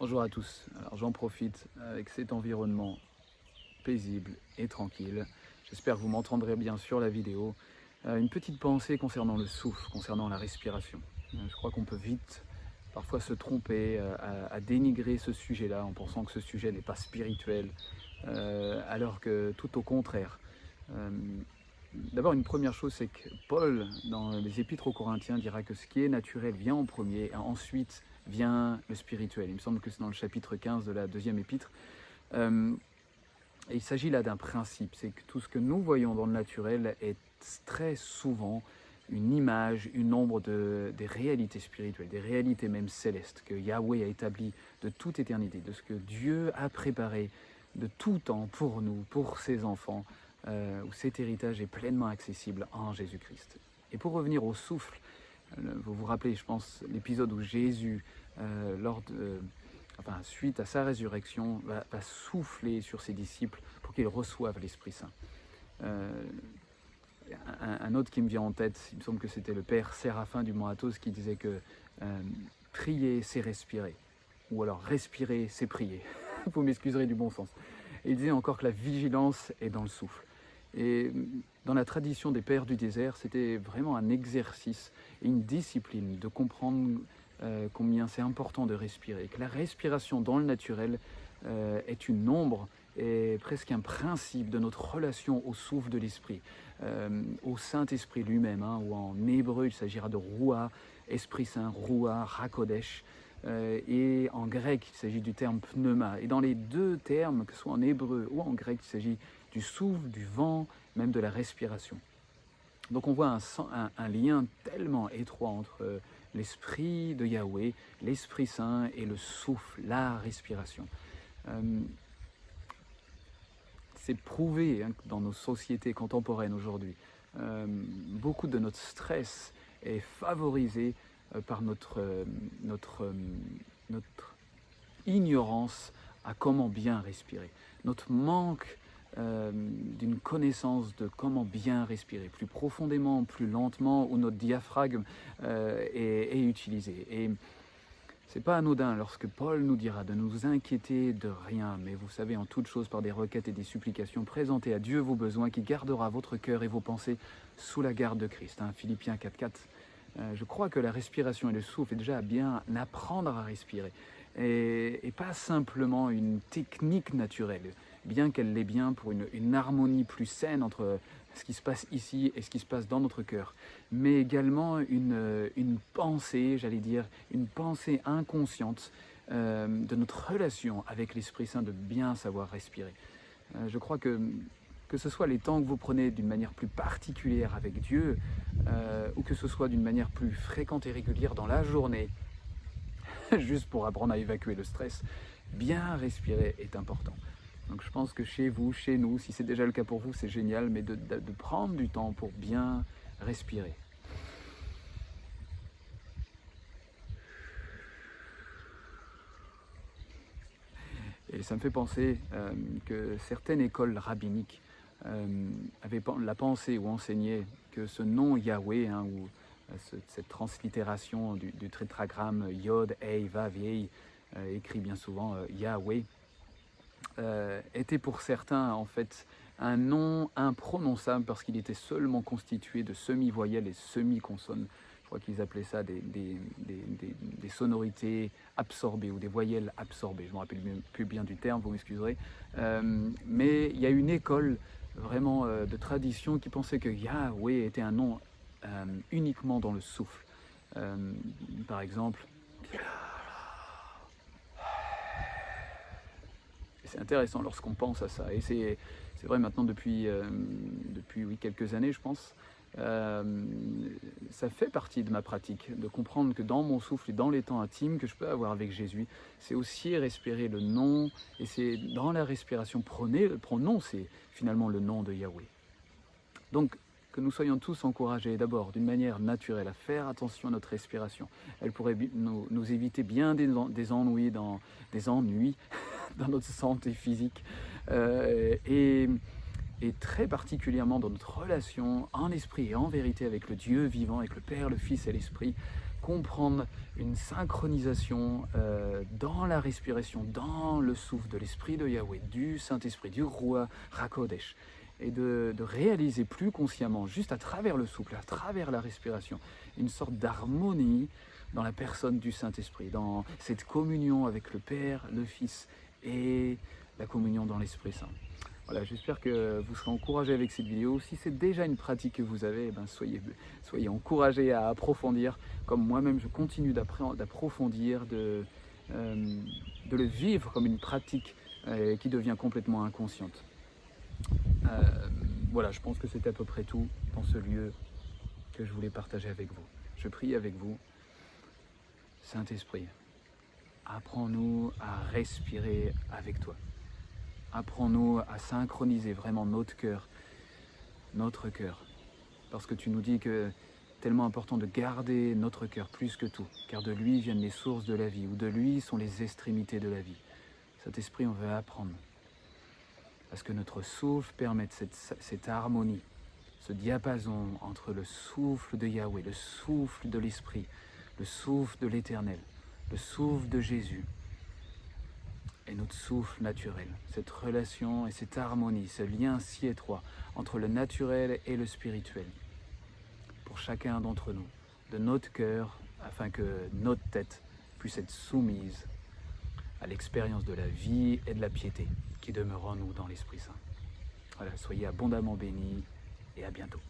Bonjour à tous. Alors j'en profite avec cet environnement paisible et tranquille. J'espère que vous m'entendrez bien sur la vidéo. Euh, une petite pensée concernant le souffle, concernant la respiration. Euh, je crois qu'on peut vite parfois se tromper, euh, à, dénigrer ce sujet-là en pensant que ce sujet n'est pas spirituel, alors que tout au contraire. D'abord, une première chose, c'est que Paul, dans les Épîtres aux Corinthiens, dira que ce qui est naturel vient en premier, et ensuite vient le spirituel. Il me semble que c'est dans le chapitre 15 de la deuxième épître. Euh, il s'agit là d'un principe, c'est que tout ce que nous voyons dans le naturel est très souvent une image, une ombre de, des réalités spirituelles, des réalités même célestes que Yahweh a établies de toute éternité, de ce que Dieu a préparé de tout temps pour nous, pour ses enfants, euh, où cet héritage est pleinement accessible en Jésus-Christ. Et pour revenir au souffle, euh, vous vous rappelez, je pense, l'épisode où Jésus, euh, lors de, suite à sa résurrection, va, souffler sur ses disciples pour qu'ils reçoivent l'Esprit Saint. un, autre qui me vient en tête, il me semble que c'était le père Séraphin du Mont Athos qui disait que prier, c'est respirer. Ou alors respirer, c'est prier. vous m'excuserez du bon sens. Il disait encore que la vigilance est dans le souffle. Et dans la tradition des pères du désert, c'était vraiment un exercice une discipline de comprendre euh, combien c'est important de respirer, que la respiration dans le naturel euh, est une ombre et presque un principe de notre relation au souffle de l'esprit, euh, au Saint-Esprit lui-même, hein, ou en hébreu il s'agira de Roua, Esprit Saint, Roua, Rakodesh, et en grec il s'agit du terme pneuma. Et dans les deux termes, que ce soit en hébreu ou en grec, il s'agit du souffle, du vent, même de la respiration. Donc on voit un, lien tellement étroit entre euh, l'esprit de Yahweh, l'Esprit Saint et le souffle, la respiration. Euh, c'est prouvé hein, dans nos sociétés contemporaines aujourd'hui. Euh, beaucoup de notre stress est favorisé par notre, ignorance à comment bien respirer. Notre manque euh, d'une connaissance de comment bien respirer, plus profondément, plus lentement, où notre diaphragme euh, est, utilisé. Et c'est pas anodin lorsque Paul nous dira de nous inquiéter de rien, mais vous savez, en toute chose par des requêtes et des supplications, présentez à Dieu vos besoins qui gardera votre cœur et vos pensées sous la garde de Christ. Hein, Philippiens 4.4. Euh, je crois que la respiration et le souffle est déjà bien apprendre à respirer et pas simplement une technique naturelle bien qu'elle l'est bien pour une, harmonie plus saine entre ce qui se passe ici et ce qui se passe dans notre cœur, mais également une, une pensée, j'allais dire, une pensée inconsciente euh, de notre relation avec l'Esprit Saint, de bien savoir respirer. Euh, je crois que que ce soit les temps que vous prenez d'une manière plus particulière avec Dieu, euh, ou que ce soit d'une manière plus fréquente et régulière dans la journée, juste pour apprendre à évacuer le stress, bien respirer est important. Donc je pense que chez vous, chez nous, si c'est déjà le cas pour vous, c'est génial, mais de, prendre du temps pour bien respirer. Et ça me fait penser euh, que certaines écoles rabbiniques euh, avaient la pensée ou enseignaient que ce nom Yahweh, hein, ou euh, cette translittération du, du tétragramme Yod, Ei, Vav, écrit bien souvent Yahweh, euh, était pour certains en fait un nom imprononçable parce qu'il était seulement constitué de semi-voyelles et semi-consonnes. Je crois qu'ils appelaient ça des, sonorités absorbées ou des voyelles absorbées. Je ne me rappelle plus bien du terme, vous m'excuserez. Euh, mais il y a une école vraiment euh, de tradition qui pensait que Yahweh était un nom uniquement dans le souffle. par exemple, c'est intéressant lorsqu'on pense à ça. Et c'est vrai maintenant depuis, euh, depuis oui, quelques années, je pense. Euh, ça fait partie de ma pratique, de comprendre que dans mon souffle et dans les temps intimes que je peux avoir avec Jésus, c'est aussi respirer le nom, et c'est dans la respiration, prenez, c'est finalement le nom de Yahweh. Donc, que nous soyons tous encouragés d'abord d'une manière naturelle à faire attention à notre respiration. Elle pourrait nous, éviter bien des, des ennuis dans notre santé physique euh, et, et, très particulièrement dans notre relation en esprit et en vérité avec le Dieu vivant, avec le Père, le Fils et l'Esprit. comprendre une synchronisation euh, dans la respiration, dans le souffle de l'Esprit de Yahweh, du Saint-Esprit, du roi Rakodesh, et de, de, réaliser plus consciemment, juste à travers le souffle, à travers la respiration, une sorte d'harmonie dans la personne du Saint-Esprit, dans cette communion avec le Père, le Fils et la communion dans l'Esprit Saint. Voilà, j'espère que vous serez encouragés avec cette vidéo. Si c'est déjà une pratique que vous avez, eh ben soyez, soyez encouragés à approfondir, comme moi-même je continue d'approfondir, de, euh, de le vivre comme une pratique euh, qui devient complètement inconsciente. Euh, voilà, je pense que c'est à peu près tout dans ce lieu que je voulais partager avec vous. Je prie avec vous. Saint-Esprit, apprends-nous à respirer avec toi. Apprends-nous à synchroniser vraiment notre cœur, notre cœur. Parce que tu nous dis que tellement important de garder notre cœur plus que tout, car de lui viennent les sources de la vie, ou de lui sont les extrémités de la vie. Cet esprit, on veut apprendre. Parce que notre souffle permette cette, cette harmonie, ce diapason entre le souffle de Yahweh, le souffle de l'Esprit, le souffle de l'Éternel, le souffle de Jésus, et notre souffle naturel, cette relation et cette harmonie, ce lien si étroit entre le naturel et le spirituel, pour chacun d'entre nous, de notre cœur, afin que notre tête puisse être soumise à l'expérience de la vie et de la piété qui demeure en nous dans l'Esprit Saint. Voilà, soyez abondamment bénis et à bientôt.